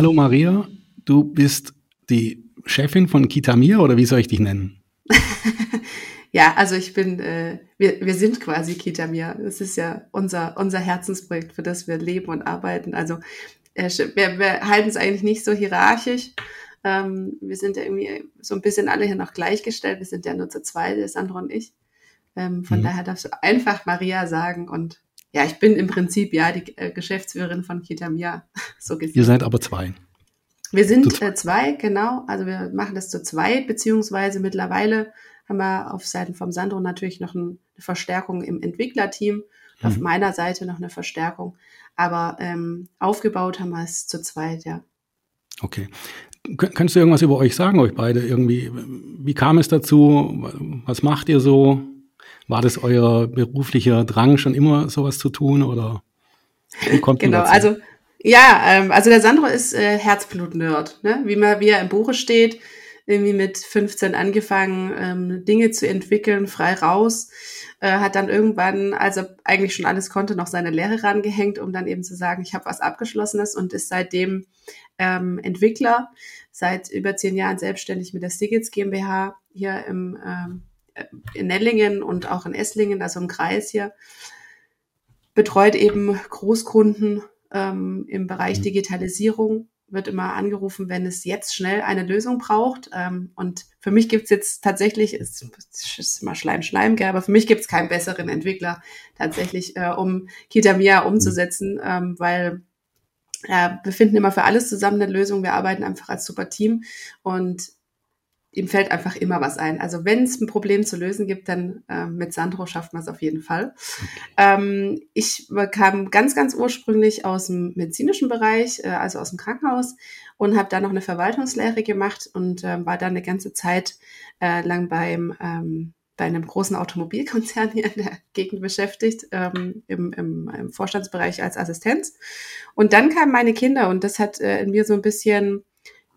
Hallo Maria, du bist die Chefin von Kitamir oder wie soll ich dich nennen? ja, also ich bin, äh, wir, wir sind quasi Kitamir. Das ist ja unser, unser Herzensprojekt, für das wir leben und arbeiten. Also äh, wir, wir halten es eigentlich nicht so hierarchisch. Ähm, wir sind ja irgendwie so ein bisschen alle hier noch gleichgestellt. Wir sind ja nur zu zweit, der Sandro und ich. Ähm, von mhm. daher darfst du einfach Maria sagen und ja, ich bin im Prinzip ja die äh, Geschäftsführerin von Kitamia, so gesehen. Ihr seid aber zwei. Wir sind äh, zwei, genau. Also wir machen das zu zweit, beziehungsweise mittlerweile haben wir auf Seiten vom Sandro natürlich noch ein, eine Verstärkung im Entwicklerteam. Mhm. Auf meiner Seite noch eine Verstärkung. Aber ähm, aufgebaut haben wir es zu zweit, ja. Okay. Kannst du irgendwas über euch sagen, euch beide irgendwie? Wie kam es dazu? Was macht ihr so? War das euer beruflicher Drang, schon immer sowas zu tun oder wie kommt Genau, dazu? also ja, ähm, also der Sandro ist äh, Herzblut-Nerd, ne? wie, man, wie er im Buche steht, irgendwie mit 15 angefangen, ähm, Dinge zu entwickeln, frei raus, äh, hat dann irgendwann, als er eigentlich schon alles konnte, noch seine Lehre rangehängt, um dann eben zu sagen, ich habe was Abgeschlossenes und ist seitdem ähm, Entwickler, seit über zehn Jahren selbstständig mit der Stigitz GmbH hier im ähm, in Nellingen und auch in Esslingen, also im Kreis hier, betreut eben Großkunden ähm, im Bereich mhm. Digitalisierung, wird immer angerufen, wenn es jetzt schnell eine Lösung braucht. Ähm, und für mich gibt es jetzt tatsächlich, es ist immer Schleim, Schleim, gell, aber für mich gibt es keinen besseren Entwickler tatsächlich, äh, um Kitamia umzusetzen, ähm, weil äh, wir finden immer für alles zusammen eine Lösung. Wir arbeiten einfach als super Team und ihm fällt einfach immer was ein. Also wenn es ein Problem zu lösen gibt, dann äh, mit Sandro schafft man es auf jeden Fall. Ähm, ich kam ganz, ganz ursprünglich aus dem medizinischen Bereich, äh, also aus dem Krankenhaus und habe da noch eine Verwaltungslehre gemacht und äh, war dann eine ganze Zeit äh, lang beim ähm, bei einem großen Automobilkonzern hier in der Gegend beschäftigt, ähm, im, im, im Vorstandsbereich als Assistenz. Und dann kamen meine Kinder und das hat äh, in mir so ein bisschen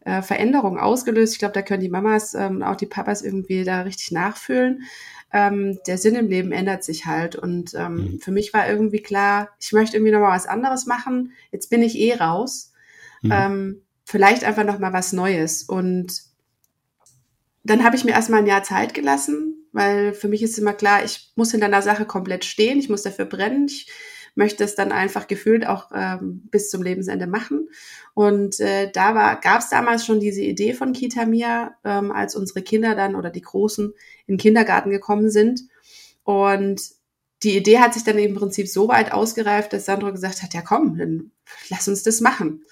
äh, Veränderung ausgelöst. Ich glaube, da können die Mamas ähm, auch die Papas irgendwie da richtig nachfühlen. Ähm, der Sinn im Leben ändert sich halt. Und ähm, mhm. für mich war irgendwie klar, ich möchte irgendwie nochmal was anderes machen. Jetzt bin ich eh raus. Mhm. Ähm, vielleicht einfach nochmal was Neues. Und dann habe ich mir erstmal ein Jahr Zeit gelassen, weil für mich ist immer klar, ich muss hinter einer Sache komplett stehen, ich muss dafür brennen, ich möchte es dann einfach gefühlt auch ähm, bis zum Lebensende machen. Und äh, da gab es damals schon diese Idee von Kitamia, ähm, als unsere Kinder dann oder die Großen in den Kindergarten gekommen sind. Und die Idee hat sich dann im Prinzip so weit ausgereift, dass Sandro gesagt hat, ja komm, dann lass uns das machen.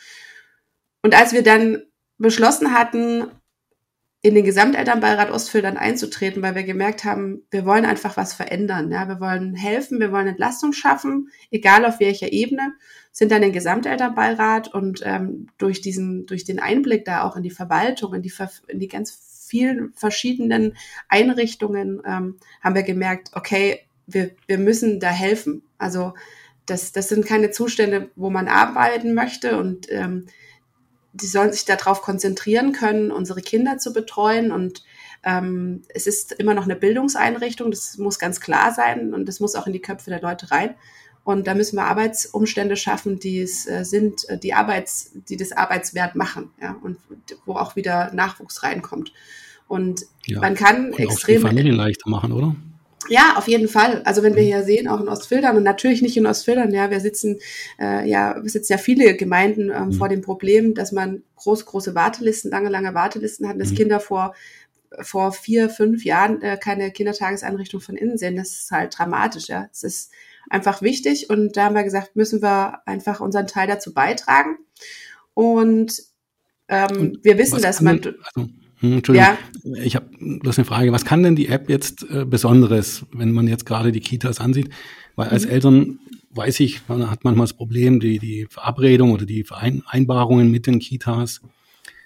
Und als wir dann beschlossen hatten, in den Gesamtelternbeirat Ostfildern einzutreten, weil wir gemerkt haben, wir wollen einfach was verändern. Ja, wir wollen helfen, wir wollen Entlastung schaffen, egal auf welcher Ebene, sind dann in den Gesamtelternbeirat und ähm, durch diesen, durch den Einblick da auch in die Verwaltung, in die, in die ganz vielen verschiedenen Einrichtungen, ähm, haben wir gemerkt, okay, wir, wir müssen da helfen. Also das, das sind keine Zustände, wo man arbeiten möchte und ähm, die sollen sich darauf konzentrieren können, unsere Kinder zu betreuen. Und ähm, es ist immer noch eine Bildungseinrichtung, das muss ganz klar sein und das muss auch in die Köpfe der Leute rein. Und da müssen wir Arbeitsumstände schaffen, die es äh, sind, äh, die Arbeits, die das Arbeitswert machen, ja, und wo auch wieder Nachwuchs reinkommt. Und ja, man kann und extrem. Auch die Familien leichter machen, oder? Ja, auf jeden Fall. Also wenn wir mhm. hier sehen, auch in Ostfildern und natürlich nicht in Ostfildern, ja, wir sitzen äh, ja, wir sitzen ja viele Gemeinden ähm, mhm. vor dem Problem, dass man große, große Wartelisten, lange, lange Wartelisten hat, dass mhm. Kinder vor vor vier, fünf Jahren äh, keine Kindertageseinrichtung von innen sehen. Das ist halt dramatisch, ja. Es ist einfach wichtig und da haben wir gesagt, müssen wir einfach unseren Teil dazu beitragen. Und, ähm, und wir wissen, dass man. Also hm, Entschuldigung, ja. ich habe bloß eine Frage. Was kann denn die App jetzt äh, Besonderes, wenn man jetzt gerade die Kitas ansieht? Weil als mhm. Eltern weiß ich, man hat manchmal das Problem, die, die Verabredung oder die Vereinbarungen mit den Kitas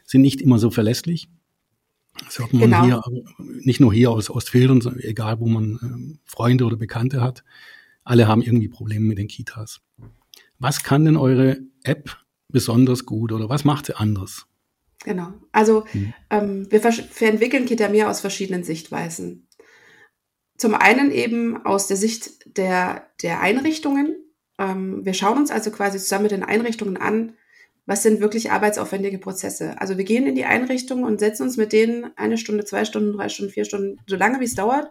sind nicht immer so verlässlich. Das hört man genau. hier, nicht nur hier aus Ostfildern, sondern egal wo man äh, Freunde oder Bekannte hat. Alle haben irgendwie Probleme mit den Kitas. Was kann denn eure App besonders gut oder was macht sie anders? Genau. Also mhm. ähm, wir, wir entwickeln Kitamir aus verschiedenen Sichtweisen. Zum einen eben aus der Sicht der, der Einrichtungen. Ähm, wir schauen uns also quasi zusammen mit den Einrichtungen an, was sind wirklich arbeitsaufwendige Prozesse. Also wir gehen in die Einrichtung und setzen uns mit denen eine Stunde, zwei Stunden, drei Stunden, vier Stunden, so lange wie es dauert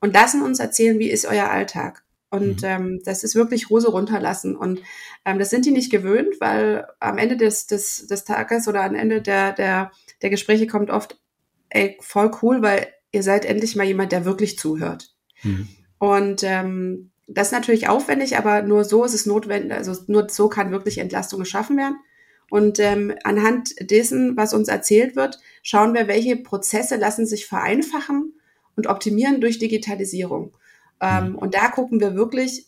und lassen uns erzählen, wie ist euer Alltag. Und mhm. ähm, das ist wirklich Hose runterlassen. Und ähm, das sind die nicht gewöhnt, weil am Ende des, des, des Tages oder am Ende der, der, der Gespräche kommt oft, ey, voll cool, weil ihr seid endlich mal jemand, der wirklich zuhört. Mhm. Und ähm, das ist natürlich aufwendig, aber nur so ist es notwendig, also nur so kann wirklich Entlastung geschaffen werden. Und ähm, anhand dessen, was uns erzählt wird, schauen wir, welche Prozesse lassen sich vereinfachen und optimieren durch Digitalisierung. Ähm, mhm. und da gucken wir wirklich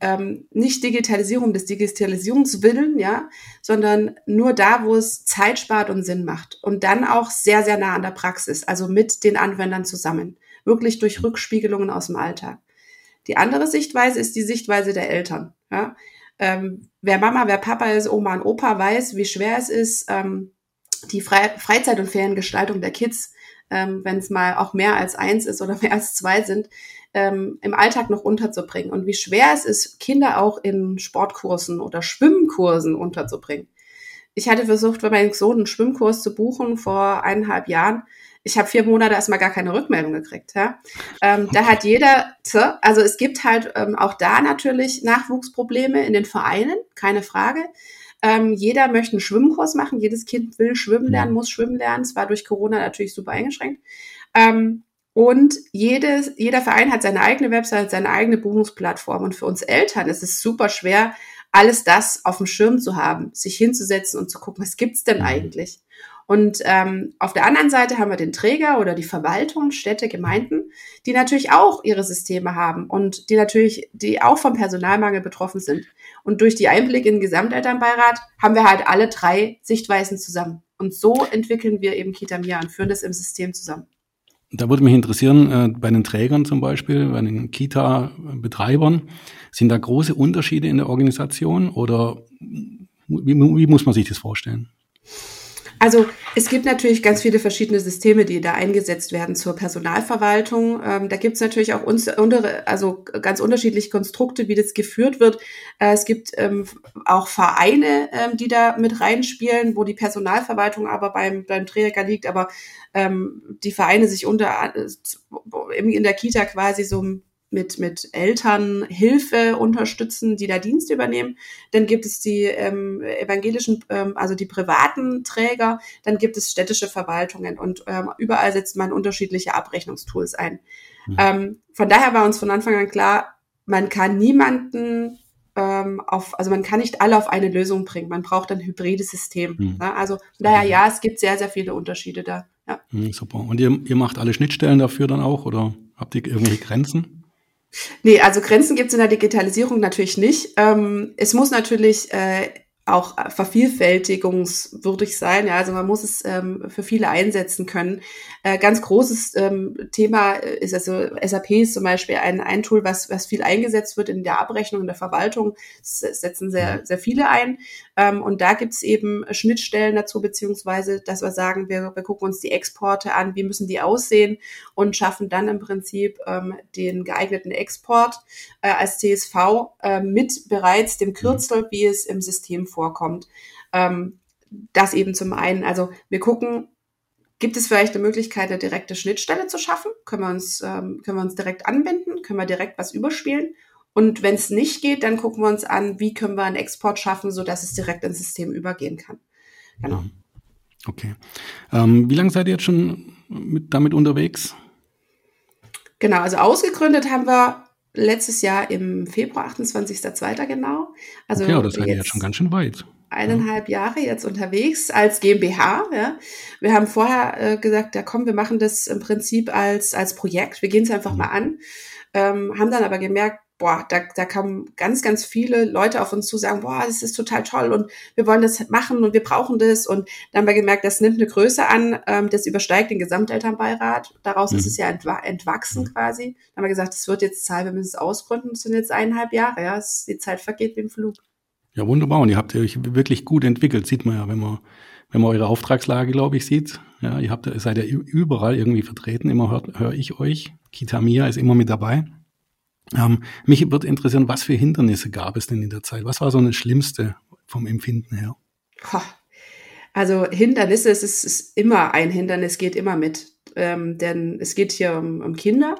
ähm, nicht Digitalisierung des Digitalisierungswillen, ja, sondern nur da, wo es Zeit spart und Sinn macht. Und dann auch sehr, sehr nah an der Praxis, also mit den Anwendern zusammen. Wirklich durch Rückspiegelungen aus dem Alltag. Die andere Sichtweise ist die Sichtweise der Eltern. Ja? Ähm, wer Mama, wer Papa ist, Oma und Opa weiß, wie schwer es ist, ähm, die Fre Freizeit- und Feriengestaltung der Kids, ähm, wenn es mal auch mehr als eins ist oder mehr als zwei sind, ähm, im Alltag noch unterzubringen und wie schwer es ist, Kinder auch in Sportkursen oder Schwimmkursen unterzubringen. Ich hatte versucht, für meinen Sohn einen Schwimmkurs zu buchen vor eineinhalb Jahren. Ich habe vier Monate erstmal gar keine Rückmeldung gekriegt. Ja? Ähm, da hat jeder, also es gibt halt ähm, auch da natürlich Nachwuchsprobleme in den Vereinen, keine Frage. Ähm, jeder möchte einen Schwimmkurs machen, jedes Kind will schwimmen lernen, muss schwimmen lernen. Es war durch Corona natürlich super eingeschränkt. Ähm, und jedes, jeder Verein hat seine eigene Website, seine eigene Buchungsplattform. Und für uns Eltern ist es super schwer, alles das auf dem Schirm zu haben, sich hinzusetzen und zu gucken, was gibt's denn mhm. eigentlich? Und ähm, auf der anderen Seite haben wir den Träger oder die Verwaltung, Städte, Gemeinden, die natürlich auch ihre Systeme haben und die natürlich, die auch vom Personalmangel betroffen sind. Und durch die Einblicke in den Gesamtelternbeirat haben wir halt alle drei Sichtweisen zusammen. Und so entwickeln wir eben Kita Mia und führen das im System zusammen. Da würde mich interessieren, äh, bei den Trägern zum Beispiel, bei den Kita-Betreibern, sind da große Unterschiede in der Organisation oder wie, wie muss man sich das vorstellen? Also es gibt natürlich ganz viele verschiedene Systeme, die da eingesetzt werden zur Personalverwaltung. Ähm, da gibt es natürlich auch uns, unter, also ganz unterschiedliche Konstrukte, wie das geführt wird. Äh, es gibt ähm, auch Vereine, ähm, die da mit reinspielen, wo die Personalverwaltung aber beim, beim Träger liegt, aber ähm, die Vereine sich unter äh, in der Kita quasi so mit, mit Eltern Hilfe unterstützen, die da Dienst übernehmen. Dann gibt es die ähm, evangelischen, ähm, also die privaten Träger. Dann gibt es städtische Verwaltungen und ähm, überall setzt man unterschiedliche Abrechnungstools ein. Mhm. Ähm, von daher war uns von Anfang an klar, man kann niemanden ähm, auf, also man kann nicht alle auf eine Lösung bringen. Man braucht ein hybrides System. Mhm. Ne? Also von daher ja, es gibt sehr, sehr viele Unterschiede da. Ja. Mhm, super. Und ihr, ihr macht alle Schnittstellen dafür dann auch oder habt ihr irgendwelche Grenzen? Nee, also Grenzen gibt es in der Digitalisierung natürlich nicht. Ähm, es muss natürlich äh, auch vervielfältigungswürdig sein. Ja, also man muss es ähm, für viele einsetzen können. Äh, ganz großes ähm, Thema ist also SAP ist zum Beispiel ein, ein Tool, was, was viel eingesetzt wird in der Abrechnung, in der Verwaltung. Das setzen sehr, sehr viele ein. Ähm, und da gibt es eben Schnittstellen dazu, beziehungsweise, dass wir sagen, wir, wir gucken uns die Exporte an, wie müssen die aussehen und schaffen dann im Prinzip ähm, den geeigneten Export äh, als CSV äh, mit bereits dem Kürzel, wie es im System vorkommt. Ähm, das eben zum einen. Also wir gucken, Gibt es vielleicht eine Möglichkeit, eine direkte Schnittstelle zu schaffen? Können wir uns, ähm, können wir uns direkt anbinden? Können wir direkt was überspielen? Und wenn es nicht geht, dann gucken wir uns an, wie können wir einen Export schaffen, sodass es direkt ins System übergehen kann. Genau. Mhm. Okay. Ähm, wie lange seid ihr jetzt schon mit, damit unterwegs? Genau, also ausgegründet haben wir letztes Jahr im Februar, 28.02. genau. Also ja, das seid ihr jetzt schon ganz schön weit. Eineinhalb Jahre jetzt unterwegs als GmbH. Ja. Wir haben vorher äh, gesagt, ja komm, wir machen das im Prinzip als, als Projekt. Wir gehen es einfach mhm. mal an. Ähm, haben dann aber gemerkt, boah, da, da kamen ganz, ganz viele Leute auf uns zu sagen, boah, das ist total toll und wir wollen das machen und wir brauchen das. Und dann haben wir gemerkt, das nimmt eine Größe an, ähm, das übersteigt den Gesamtelternbeirat. Daraus mhm. ist es ja entwa entwachsen mhm. quasi. Dann haben wir gesagt, es wird jetzt Zahl, wir müssen es ausgründen. Es sind jetzt eineinhalb Jahre, ja. Die Zeit vergeht wie im Flug. Ja, wunderbar. Und ihr habt euch wirklich gut entwickelt, sieht man ja, wenn man, wenn man eure Auftragslage, glaube ich, sieht. Ja, ihr habt, seid ja überall irgendwie vertreten. Immer hört, höre ich euch. Kitamia ist immer mit dabei. Ähm, mich würde interessieren, was für Hindernisse gab es denn in der Zeit? Was war so das Schlimmste vom Empfinden her? Also Hindernisse, es ist, ist immer ein Hindernis, geht immer mit. Ähm, denn es geht hier um, um Kinder,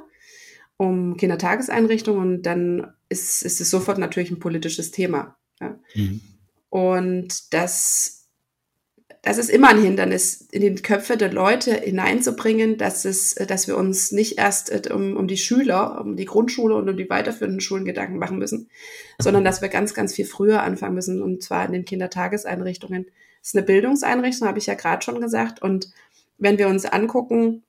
um Kindertageseinrichtungen und dann ist, ist es sofort natürlich ein politisches Thema. Ja. Mhm. Und das das ist immer ein Hindernis, in die Köpfe der Leute hineinzubringen, dass es, dass wir uns nicht erst äh, um, um die Schüler, um die Grundschule und um die weiterführenden Schulen Gedanken machen müssen, sondern dass wir ganz, ganz viel früher anfangen müssen, und zwar in den Kindertageseinrichtungen. Das ist eine Bildungseinrichtung, habe ich ja gerade schon gesagt. Und wenn wir uns angucken,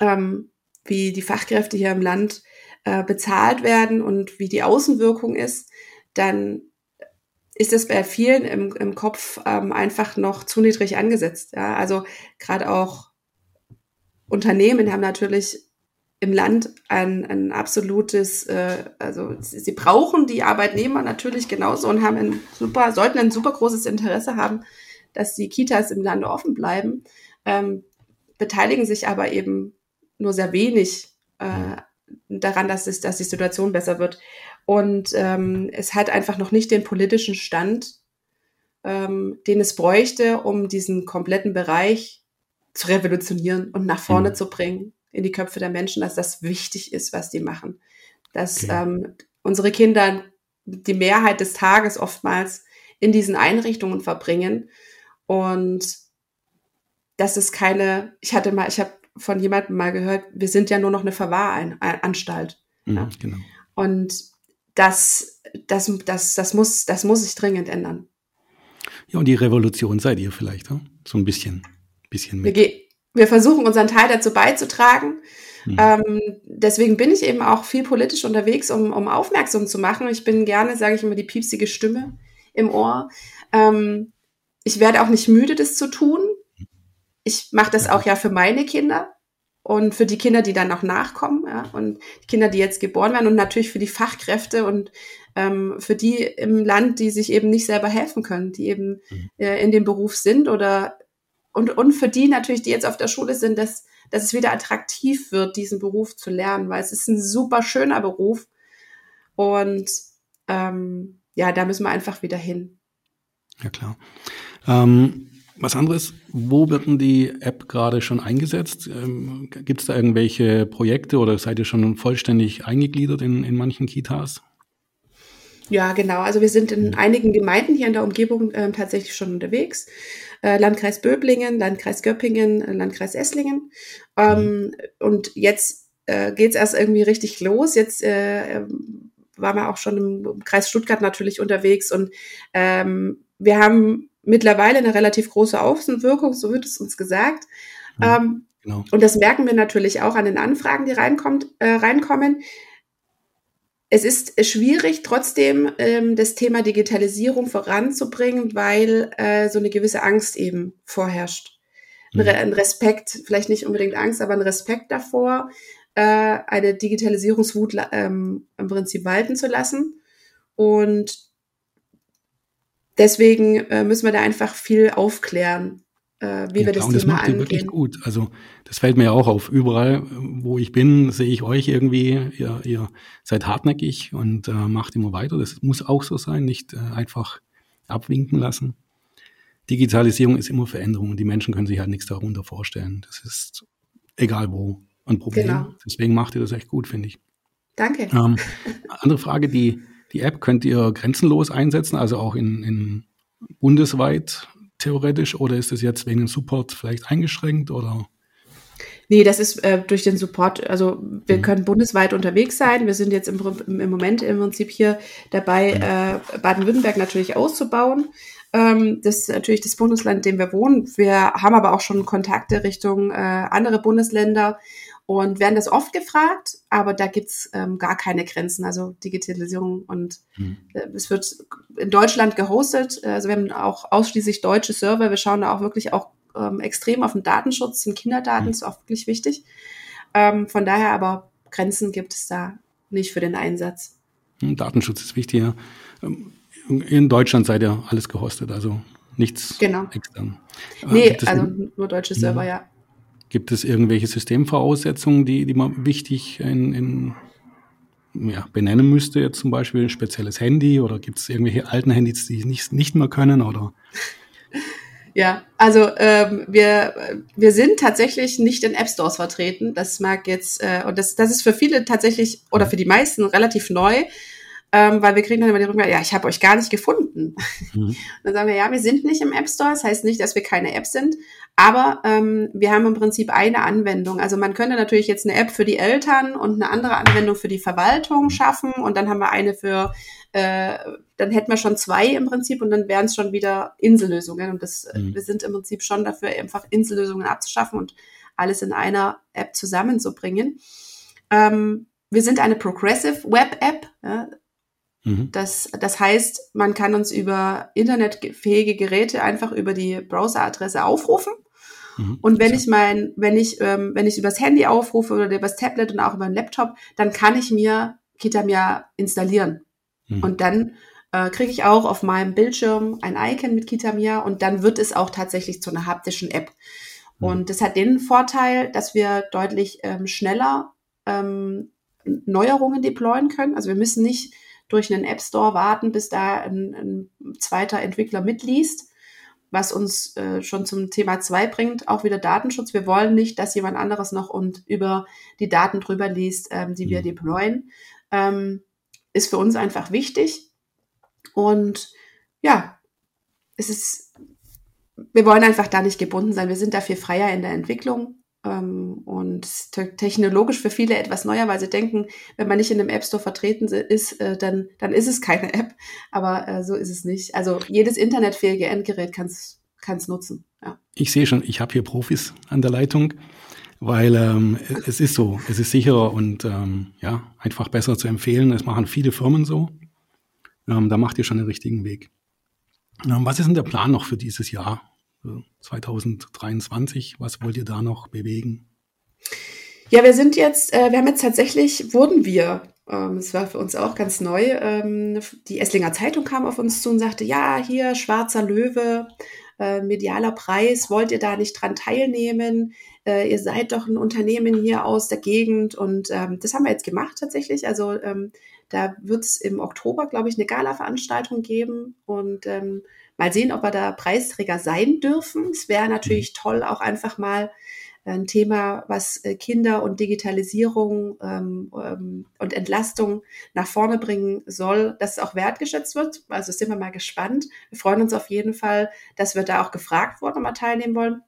ähm, wie die Fachkräfte hier im Land äh, bezahlt werden und wie die Außenwirkung ist, dann ist es bei vielen im, im Kopf ähm, einfach noch zu niedrig angesetzt. Ja? Also gerade auch Unternehmen haben natürlich im Land ein, ein absolutes, äh, also sie, sie brauchen die Arbeitnehmer natürlich genauso und haben ein super, sollten ein super großes Interesse haben, dass die Kitas im Lande offen bleiben, ähm, beteiligen sich aber eben nur sehr wenig äh, daran, dass, es, dass die Situation besser wird. Und ähm, es hat einfach noch nicht den politischen Stand, ähm, den es bräuchte, um diesen kompletten Bereich zu revolutionieren und nach vorne mhm. zu bringen in die Köpfe der Menschen, dass das wichtig ist, was die machen. Dass okay. ähm, unsere Kinder die Mehrheit des Tages oftmals in diesen Einrichtungen verbringen und das ist keine, ich hatte mal, ich habe von jemandem mal gehört, wir sind ja nur noch eine Verwahranstalt. Mhm, ja. genau. Und das, das, das, das, muss, das muss sich dringend ändern. Ja, und die Revolution seid ihr vielleicht, ne? so ein bisschen, bisschen mit. Wir, wir versuchen unseren Teil dazu beizutragen. Mhm. Ähm, deswegen bin ich eben auch viel politisch unterwegs, um, um aufmerksam zu machen. Ich bin gerne, sage ich immer, die piepsige Stimme im Ohr. Ähm, ich werde auch nicht müde, das zu tun. Ich mache das auch ja für meine Kinder und für die Kinder, die dann noch nachkommen ja, und die Kinder, die jetzt geboren werden und natürlich für die Fachkräfte und ähm, für die im Land, die sich eben nicht selber helfen können, die eben mhm. äh, in dem Beruf sind oder und, und für die natürlich, die jetzt auf der Schule sind, dass, dass es wieder attraktiv wird, diesen Beruf zu lernen, weil es ist ein super schöner Beruf und ähm, ja, da müssen wir einfach wieder hin. Ja klar. Ähm was anderes, wo wird denn die App gerade schon eingesetzt? Ähm, Gibt es da irgendwelche Projekte oder seid ihr schon vollständig eingegliedert in, in manchen Kitas? Ja, genau. Also wir sind in einigen Gemeinden hier in der Umgebung äh, tatsächlich schon unterwegs. Äh, Landkreis Böblingen, Landkreis Göppingen, äh, Landkreis Esslingen. Ähm, mhm. Und jetzt äh, geht es erst irgendwie richtig los. Jetzt äh, ähm, waren wir auch schon im Kreis Stuttgart natürlich unterwegs und ähm, wir haben mittlerweile eine relativ große Außenwirkung, so wird es uns gesagt. Ja, ähm, genau. Und das merken wir natürlich auch an den Anfragen, die reinkommt, äh, reinkommen. Es ist schwierig, trotzdem ähm, das Thema Digitalisierung voranzubringen, weil äh, so eine gewisse Angst eben vorherrscht. Ein, mhm. ein Respekt, vielleicht nicht unbedingt Angst, aber ein Respekt davor, äh, eine Digitalisierungswut ähm, im Prinzip walten zu lassen. Und deswegen äh, müssen wir da einfach viel aufklären, äh, wie ja, wir das klar, Thema das macht angehen. Ihr wirklich gut. Also das fällt mir ja auch auf. Überall, wo ich bin, sehe ich euch irgendwie. Ihr, ihr seid hartnäckig und äh, macht immer weiter. Das muss auch so sein, nicht äh, einfach abwinken lassen. Digitalisierung ist immer Veränderung und die Menschen können sich halt nichts darunter vorstellen. Das ist egal wo ein Problem. Genau. Deswegen macht ihr das echt gut, finde ich. Danke. Ähm, andere Frage, die die App könnt ihr grenzenlos einsetzen, also auch in, in bundesweit theoretisch, oder ist es jetzt wegen dem Support vielleicht eingeschränkt oder? Nee, das ist äh, durch den Support, also wir mhm. können bundesweit unterwegs sein. Wir sind jetzt im, im Moment im Prinzip hier dabei, mhm. äh, Baden-Württemberg natürlich auszubauen. Ähm, das ist natürlich das Bundesland, in dem wir wohnen. Wir haben aber auch schon Kontakte Richtung äh, andere Bundesländer und werden das oft gefragt, aber da gibt's ähm, gar keine Grenzen, also Digitalisierung und mhm. äh, es wird in Deutschland gehostet, also wir haben auch ausschließlich deutsche Server, wir schauen da auch wirklich auch ähm, extrem auf den Datenschutz, den Kinderdaten mhm. ist auch wirklich wichtig. Ähm, von daher aber Grenzen gibt es da nicht für den Einsatz. Hm, Datenschutz ist wichtig, ja. Ähm, in Deutschland seid ihr alles gehostet, also nichts genau. extern. Nee, also nur deutsche Server, ja. ja. Gibt es irgendwelche Systemvoraussetzungen, die, die man wichtig in, in, ja, benennen müsste? Jetzt zum Beispiel ein spezielles Handy oder gibt es irgendwelche alten Handys, die nicht, nicht mehr können? Oder? Ja, also ähm, wir, wir sind tatsächlich nicht in App Stores vertreten. Das mag jetzt, äh, und das, das ist für viele tatsächlich oder für die meisten relativ neu, ähm, weil wir kriegen dann immer die Rückmeldung, ja, ich habe euch gar nicht gefunden. Mhm. Dann sagen wir, ja, wir sind nicht im App Store. Das heißt nicht, dass wir keine App sind, aber ähm, wir haben im Prinzip eine Anwendung. Also man könnte natürlich jetzt eine App für die Eltern und eine andere Anwendung für die Verwaltung schaffen und dann haben wir eine für äh, dann hätten wir schon zwei im Prinzip und dann wären es schon wieder Insellösungen. Und das, äh, mhm. wir sind im Prinzip schon dafür, einfach Insellösungen abzuschaffen und alles in einer App zusammenzubringen. Ähm, wir sind eine Progressive Web App. Ja. Mhm. Das, das heißt, man kann uns über internetfähige Geräte einfach über die Browseradresse aufrufen. Mhm. Und wenn ich mein, wenn ich, ähm, wenn ich übers Handy aufrufe oder übers Tablet und auch über den Laptop, dann kann ich mir Kitamia installieren. Mhm. Und dann äh, kriege ich auch auf meinem Bildschirm ein Icon mit Kitamia und dann wird es auch tatsächlich zu einer haptischen App. Mhm. Und das hat den Vorteil, dass wir deutlich ähm, schneller ähm, Neuerungen deployen können. Also wir müssen nicht durch einen App Store warten, bis da ein, ein zweiter Entwickler mitliest, was uns äh, schon zum Thema 2 bringt, auch wieder Datenschutz. Wir wollen nicht, dass jemand anderes noch und über die Daten drüber liest, ähm, die wir mhm. deployen. Ähm, ist für uns einfach wichtig. Und ja, es ist, wir wollen einfach da nicht gebunden sein. Wir sind da viel freier in der Entwicklung und technologisch für viele etwas neuer, weil sie denken, wenn man nicht in einem App Store vertreten ist, äh, dann, dann ist es keine App. Aber äh, so ist es nicht. Also jedes internetfähige Endgerät kann es nutzen. Ja. Ich sehe schon, ich habe hier Profis an der Leitung weil ähm, es ist so, es ist sicherer und ähm, ja, einfach besser zu empfehlen. Es machen viele Firmen so. Ähm, da macht ihr schon den richtigen Weg. Ähm, was ist denn der Plan noch für dieses Jahr, 2023? Was wollt ihr da noch bewegen? Ja, wir sind jetzt, äh, wir haben jetzt tatsächlich, wurden wir, ähm, es war für uns auch ganz neu, ähm, die Esslinger Zeitung kam auf uns zu und sagte, ja, hier, schwarzer Löwe, äh, medialer Preis, wollt ihr da nicht dran teilnehmen? Äh, ihr seid doch ein Unternehmen hier aus der Gegend und ähm, das haben wir jetzt gemacht tatsächlich. Also ähm, da wird es im Oktober, glaube ich, eine Gala-Veranstaltung geben und ähm, mal sehen, ob wir da Preisträger sein dürfen. Es wäre natürlich mhm. toll, auch einfach mal ein Thema, was äh, Kinder und Digitalisierung ähm, ähm, und Entlastung nach vorne bringen soll, dass es auch wertgeschätzt wird. Also sind wir mal gespannt. Wir freuen uns auf jeden Fall, dass wir da auch gefragt wurden und mal teilnehmen wollen.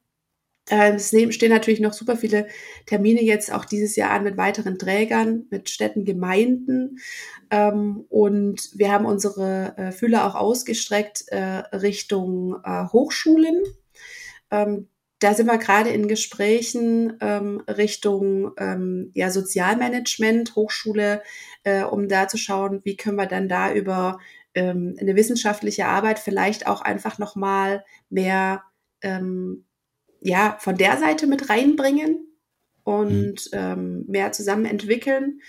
Ähm, es stehen natürlich noch super viele Termine jetzt auch dieses Jahr an mit weiteren Trägern, mit Städten, Gemeinden. Ähm, und wir haben unsere äh, Fühler auch ausgestreckt äh, Richtung Hochschulen da sind wir gerade in Gesprächen ähm, Richtung ähm, Sozialmanagement, Hochschule, äh, um da zu schauen, wie können wir dann da über ähm, eine wissenschaftliche Arbeit vielleicht auch einfach nochmal mehr ähm, ja, von der Seite mit reinbringen und mhm. ähm, mehr zusammen entwickeln.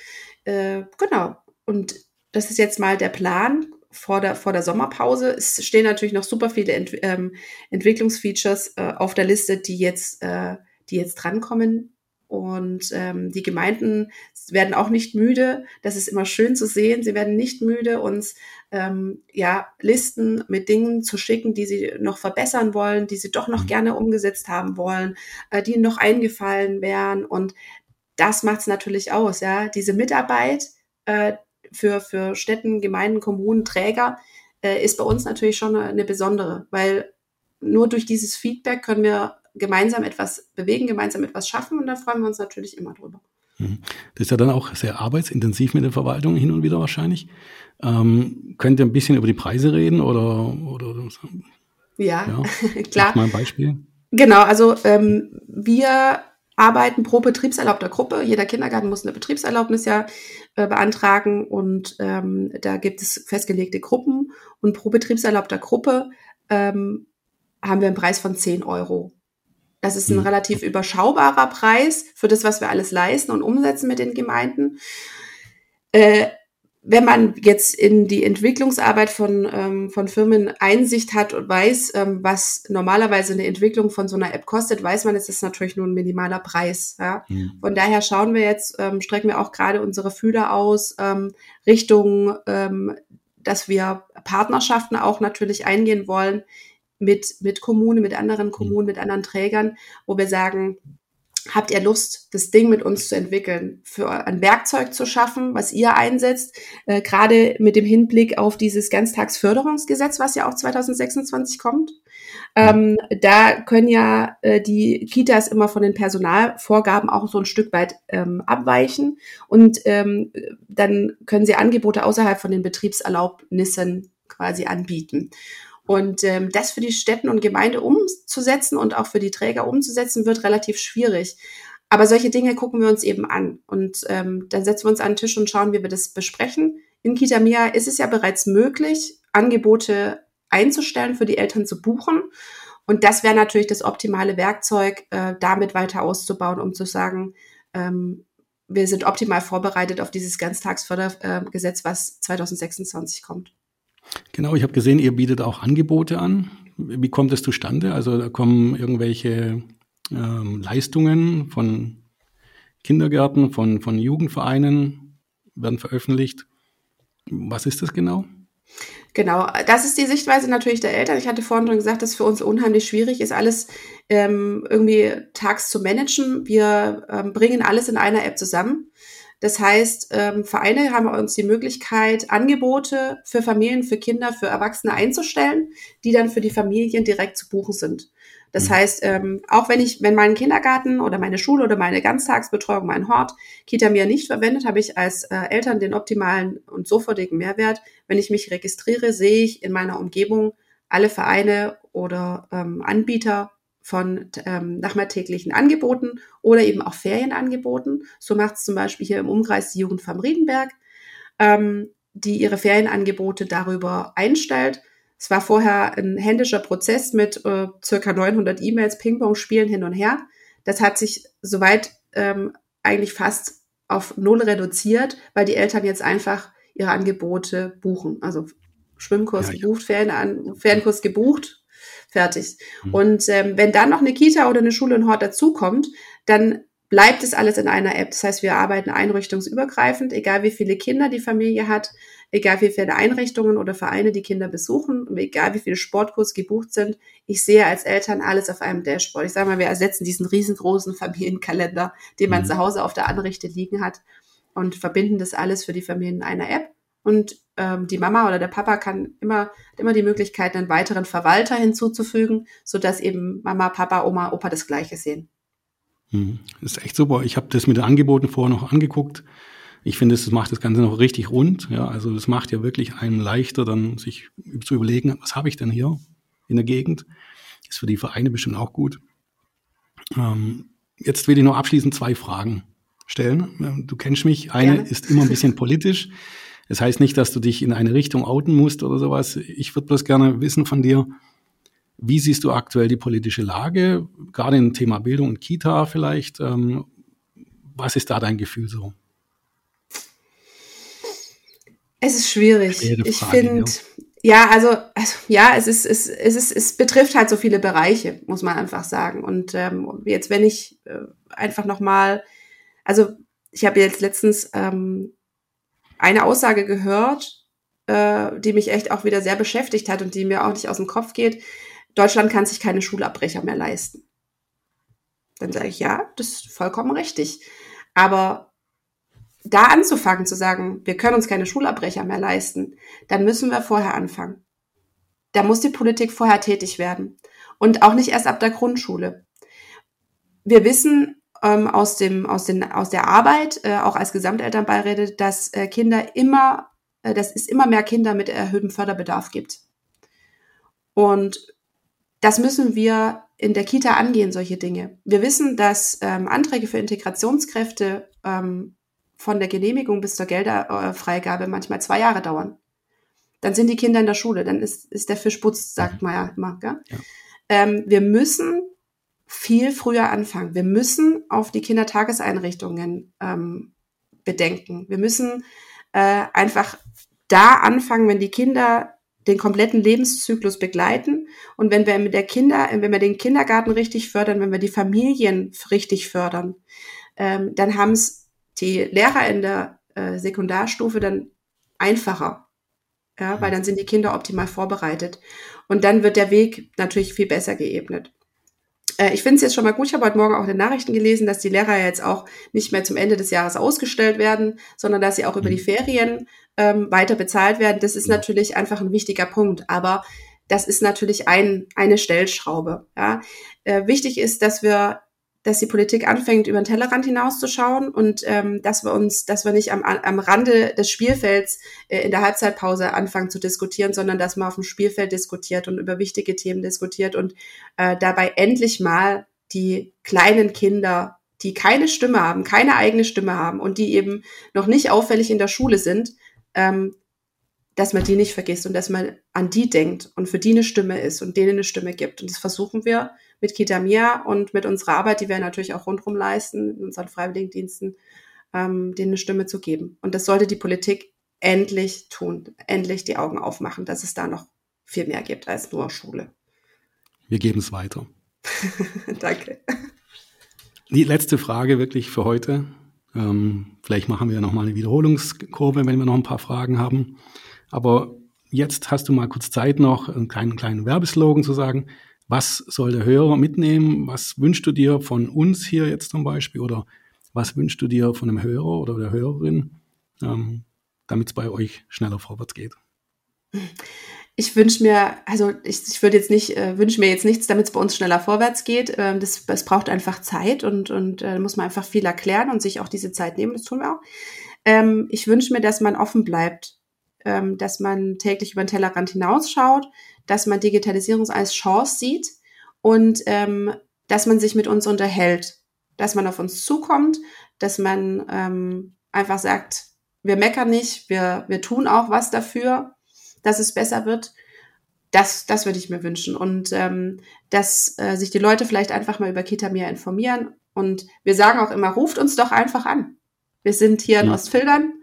Äh, genau. Und das ist jetzt mal der Plan vor der, vor der Sommerpause. Es stehen natürlich noch super viele Ent, ähm, Entwicklungsfeatures äh, auf der Liste, die jetzt, äh, die jetzt drankommen. Und ähm, die Gemeinden werden auch nicht müde. Das ist immer schön zu sehen. Sie werden nicht müde, uns ähm, ja Listen mit Dingen zu schicken, die sie noch verbessern wollen, die sie doch noch mhm. gerne umgesetzt haben wollen, äh, die ihnen noch eingefallen wären. Und das macht es natürlich aus, ja. Diese Mitarbeit, äh, für, für Städten, Gemeinden, Kommunen, Träger, äh, ist bei uns natürlich schon eine, eine besondere, weil nur durch dieses Feedback können wir gemeinsam etwas bewegen, gemeinsam etwas schaffen und da freuen wir uns natürlich immer drüber. Mhm. Das ist ja dann auch sehr arbeitsintensiv mit der Verwaltung hin und wieder wahrscheinlich. Ähm, könnt ihr ein bisschen über die Preise reden oder, oder ja, ja. klar. Mal ein Beispiel. Genau, also ähm, wir arbeiten pro betriebserlaubter Gruppe. Jeder Kindergarten muss eine Betriebserlaubnis ja äh, beantragen und ähm, da gibt es festgelegte Gruppen und pro betriebserlaubter Gruppe ähm, haben wir einen Preis von 10 Euro. Das ist ein mhm. relativ überschaubarer Preis für das, was wir alles leisten und umsetzen mit den Gemeinden. Äh, wenn man jetzt in die Entwicklungsarbeit von, ähm, von Firmen Einsicht hat und weiß, ähm, was normalerweise eine Entwicklung von so einer App kostet, weiß man, es ist natürlich nur ein minimaler Preis. Ja? Mhm. Von daher schauen wir jetzt, ähm, strecken wir auch gerade unsere Fühler aus ähm, Richtung, ähm, dass wir Partnerschaften auch natürlich eingehen wollen, mit, mit Kommunen, mit anderen Kommunen, mit anderen Trägern, wo wir sagen, habt ihr Lust, das Ding mit uns zu entwickeln, für ein Werkzeug zu schaffen, was ihr einsetzt, äh, gerade mit dem Hinblick auf dieses Ganztagsförderungsgesetz, was ja auch 2026 kommt. Ähm, da können ja äh, die Kitas immer von den Personalvorgaben auch so ein Stück weit ähm, abweichen und ähm, dann können sie Angebote außerhalb von den Betriebserlaubnissen quasi anbieten. Und ähm, das für die Städten und Gemeinde umzusetzen und auch für die Träger umzusetzen, wird relativ schwierig. Aber solche Dinge gucken wir uns eben an. Und ähm, dann setzen wir uns an den Tisch und schauen, wie wir das besprechen. In Kita Mia ist es ja bereits möglich, Angebote einzustellen, für die Eltern zu buchen. Und das wäre natürlich das optimale Werkzeug, äh, damit weiter auszubauen, um zu sagen, ähm, wir sind optimal vorbereitet auf dieses Ganztagsfördergesetz, was 2026 kommt. Genau, ich habe gesehen, ihr bietet auch Angebote an. Wie kommt es zustande? Also da kommen irgendwelche ähm, Leistungen von Kindergärten, von, von Jugendvereinen, werden veröffentlicht. Was ist das genau? Genau, das ist die Sichtweise natürlich der Eltern. Ich hatte vorhin schon gesagt, dass für uns unheimlich schwierig ist, alles ähm, irgendwie tags zu managen. Wir ähm, bringen alles in einer App zusammen. Das heißt, ähm, Vereine haben uns die Möglichkeit, Angebote für Familien, für Kinder, für Erwachsene einzustellen, die dann für die Familien direkt zu buchen sind. Das mhm. heißt, ähm, auch wenn ich, wenn mein Kindergarten oder meine Schule oder meine Ganztagsbetreuung, mein Hort, Kita mir nicht verwendet, habe ich als äh, Eltern den optimalen und sofortigen Mehrwert. Wenn ich mich registriere, sehe ich in meiner Umgebung alle Vereine oder ähm, Anbieter von ähm, nachmittäglichen Angeboten oder eben auch Ferienangeboten. So macht es zum Beispiel hier im Umkreis die Jugend vom Riedenberg, ähm, die ihre Ferienangebote darüber einstellt. Es war vorher ein händischer Prozess mit äh, circa 900 E-Mails, Ping-Pong-Spielen hin und her. Das hat sich soweit ähm, eigentlich fast auf null reduziert, weil die Eltern jetzt einfach ihre Angebote buchen. Also Schwimmkurs ja, gebucht, Ferien, Ferienkurs gebucht, fertig. Mhm. Und ähm, wenn dann noch eine Kita oder eine Schule in Hort dazukommt, dann bleibt es alles in einer App. Das heißt, wir arbeiten einrichtungsübergreifend, egal wie viele Kinder die Familie hat, egal wie viele Einrichtungen oder Vereine die Kinder besuchen, egal wie viele Sportkurs gebucht sind. Ich sehe als Eltern alles auf einem Dashboard. Ich sage mal, wir ersetzen diesen riesengroßen Familienkalender, den man mhm. zu Hause auf der Anrichte liegen hat und verbinden das alles für die Familien in einer App. Und ähm, die Mama oder der Papa kann immer, immer die Möglichkeit, einen weiteren Verwalter hinzuzufügen, sodass eben Mama, Papa, Oma, Opa das Gleiche sehen. Hm, das ist echt super. Ich habe das mit den Angeboten vorher noch angeguckt. Ich finde, das macht das Ganze noch richtig rund. Ja, also das macht ja wirklich einem leichter, dann sich zu überlegen, was habe ich denn hier in der Gegend? Ist für die Vereine bestimmt auch gut. Ähm, jetzt will ich noch abschließend zwei Fragen stellen. Du kennst mich. Eine Gerne. ist immer ein bisschen politisch. Das heißt nicht, dass du dich in eine Richtung outen musst oder sowas. Ich würde bloß gerne wissen von dir, wie siehst du aktuell die politische Lage, gerade im Thema Bildung und Kita vielleicht? Ähm, was ist da dein Gefühl so? Es ist schwierig. ich finde, ja. ja, also, also, ja, es ist, es, es ist, es betrifft halt so viele Bereiche, muss man einfach sagen. Und ähm, jetzt, wenn ich äh, einfach noch mal, also ich habe jetzt letztens ähm, eine Aussage gehört, äh, die mich echt auch wieder sehr beschäftigt hat und die mir auch nicht aus dem Kopf geht. Deutschland kann sich keine Schulabbrecher mehr leisten. Dann sage ich, ja, das ist vollkommen richtig. Aber da anzufangen zu sagen, wir können uns keine Schulabbrecher mehr leisten, dann müssen wir vorher anfangen. Da muss die Politik vorher tätig werden. Und auch nicht erst ab der Grundschule. Wir wissen, ähm, aus, dem, aus, den, aus der Arbeit, äh, auch als Gesamtelternbeiräte, dass äh, Kinder immer, äh, dass es immer mehr Kinder mit erhöhtem Förderbedarf gibt. Und das müssen wir in der Kita angehen, solche Dinge. Wir wissen, dass ähm, Anträge für Integrationskräfte ähm, von der Genehmigung bis zur Gelderfreigabe manchmal zwei Jahre dauern. Dann sind die Kinder in der Schule, dann ist, ist der Fisch putzt, sagt mhm. man ja immer. Gell? Ja. Ähm, wir müssen viel früher anfangen. Wir müssen auf die Kindertageseinrichtungen ähm, bedenken. Wir müssen äh, einfach da anfangen, wenn die Kinder den kompletten Lebenszyklus begleiten und wenn wir mit der Kinder, wenn wir den Kindergarten richtig fördern, wenn wir die Familien richtig fördern, ähm, dann haben es die Lehrer in der äh, Sekundarstufe dann einfacher. Ja, weil dann sind die Kinder optimal vorbereitet. Und dann wird der Weg natürlich viel besser geebnet. Äh, ich finde es jetzt schon mal gut. Ich habe heute Morgen auch in den Nachrichten gelesen, dass die Lehrer jetzt auch nicht mehr zum Ende des Jahres ausgestellt werden, sondern dass sie auch über die mhm. Ferien ähm, weiter bezahlt werden. Das ist natürlich einfach ein wichtiger Punkt. Aber das ist natürlich ein, eine Stellschraube. Ja. Äh, wichtig ist, dass wir dass die Politik anfängt, über den Tellerrand hinauszuschauen und ähm, dass wir uns, dass wir nicht am, am Rande des Spielfelds äh, in der Halbzeitpause anfangen zu diskutieren, sondern dass man auf dem Spielfeld diskutiert und über wichtige Themen diskutiert und äh, dabei endlich mal die kleinen Kinder, die keine Stimme haben, keine eigene Stimme haben und die eben noch nicht auffällig in der Schule sind, ähm, dass man die nicht vergisst und dass man an die denkt und für die eine Stimme ist und denen eine Stimme gibt. Und das versuchen wir mit Kitamia und mit unserer Arbeit, die wir natürlich auch rundherum leisten, in unseren Freiwilligendiensten, ähm, denen eine Stimme zu geben. Und das sollte die Politik endlich tun, endlich die Augen aufmachen, dass es da noch viel mehr gibt als nur Schule. Wir geben es weiter. Danke. Die letzte Frage wirklich für heute. Ähm, vielleicht machen wir nochmal eine Wiederholungskurve, wenn wir noch ein paar Fragen haben. Aber jetzt hast du mal kurz Zeit noch, einen kleinen, kleinen Werbeslogan zu sagen. Was soll der Hörer mitnehmen? Was wünschst du dir von uns hier jetzt zum Beispiel? Oder was wünschst du dir von einem Hörer oder der Hörerin, ähm, damit es bei euch schneller vorwärts geht? Ich wünsche mir, also ich, ich würde jetzt nicht, äh, wünsche mir jetzt nichts, damit es bei uns schneller vorwärts geht. Ähm, das, es braucht einfach Zeit und, und äh, muss man einfach viel erklären und sich auch diese Zeit nehmen. Das tun wir auch. Ähm, ich wünsche mir, dass man offen bleibt, ähm, dass man täglich über den Tellerrand hinausschaut, dass man Digitalisierung als Chance sieht und ähm, dass man sich mit uns unterhält, dass man auf uns zukommt, dass man ähm, einfach sagt, wir meckern nicht, wir, wir tun auch was dafür, dass es besser wird. Das, das würde ich mir wünschen. Und ähm, dass äh, sich die Leute vielleicht einfach mal über Kitamir informieren. Und wir sagen auch immer, ruft uns doch einfach an. Wir sind hier in Ostfildern.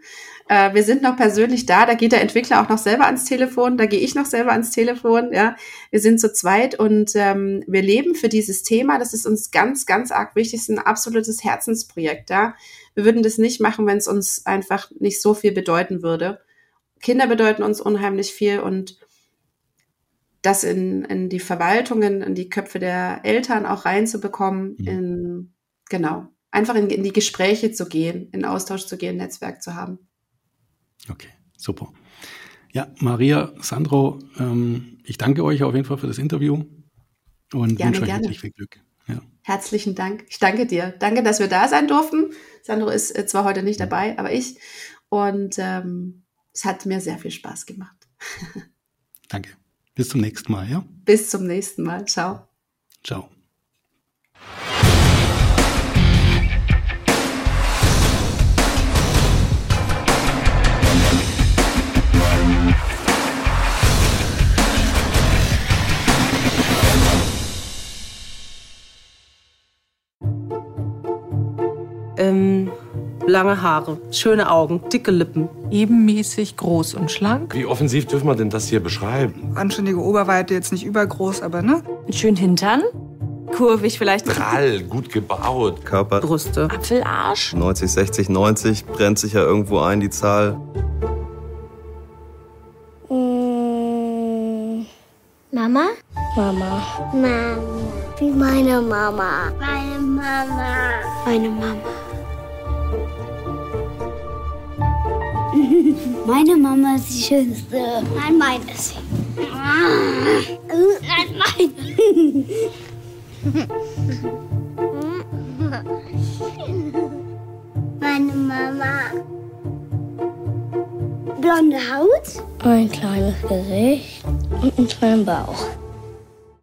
Äh, wir sind noch persönlich da, da geht der Entwickler auch noch selber ans Telefon, da gehe ich noch selber ans Telefon, ja. Wir sind zu zweit und ähm, wir leben für dieses Thema. Das ist uns ganz, ganz arg wichtig, das ist ein absolutes Herzensprojekt, ja. Wir würden das nicht machen, wenn es uns einfach nicht so viel bedeuten würde. Kinder bedeuten uns unheimlich viel und das in, in die Verwaltungen, in die Köpfe der Eltern auch reinzubekommen, mhm. in, genau, einfach in, in die Gespräche zu gehen, in Austausch zu gehen, Netzwerk zu haben. Okay, super. Ja, Maria, Sandro, ähm, ich danke euch auf jeden Fall für das Interview und gerne, wünsche euch gerne. viel Glück. Ja. Herzlichen Dank. Ich danke dir. Danke, dass wir da sein durften. Sandro ist äh, zwar heute nicht dabei, aber ich. Und ähm, es hat mir sehr viel Spaß gemacht. danke. Bis zum nächsten Mal, ja? Bis zum nächsten Mal. Ciao. Ciao. Ähm, lange Haare, schöne Augen, dicke Lippen. Ebenmäßig groß und schlank. Wie offensiv dürfen wir denn das hier beschreiben? Anständige Oberweite, jetzt nicht übergroß, aber ne? Schön Hintern. Kurvig vielleicht. Prall, gut gebaut. Körper. Brüste. Apfelarsch. 90, 60, 90. Brennt sich ja irgendwo ein, die Zahl. Mmh. Mama? Mama. Mama. Wie meine Mama. Meine Mama. Meine Mama. Meine Mama ist die schönste. Nein, meine ist sie. Nein, meine. Meine Mama. Blonde Haut. Ein kleines Gesicht und einen kleinen Bauch.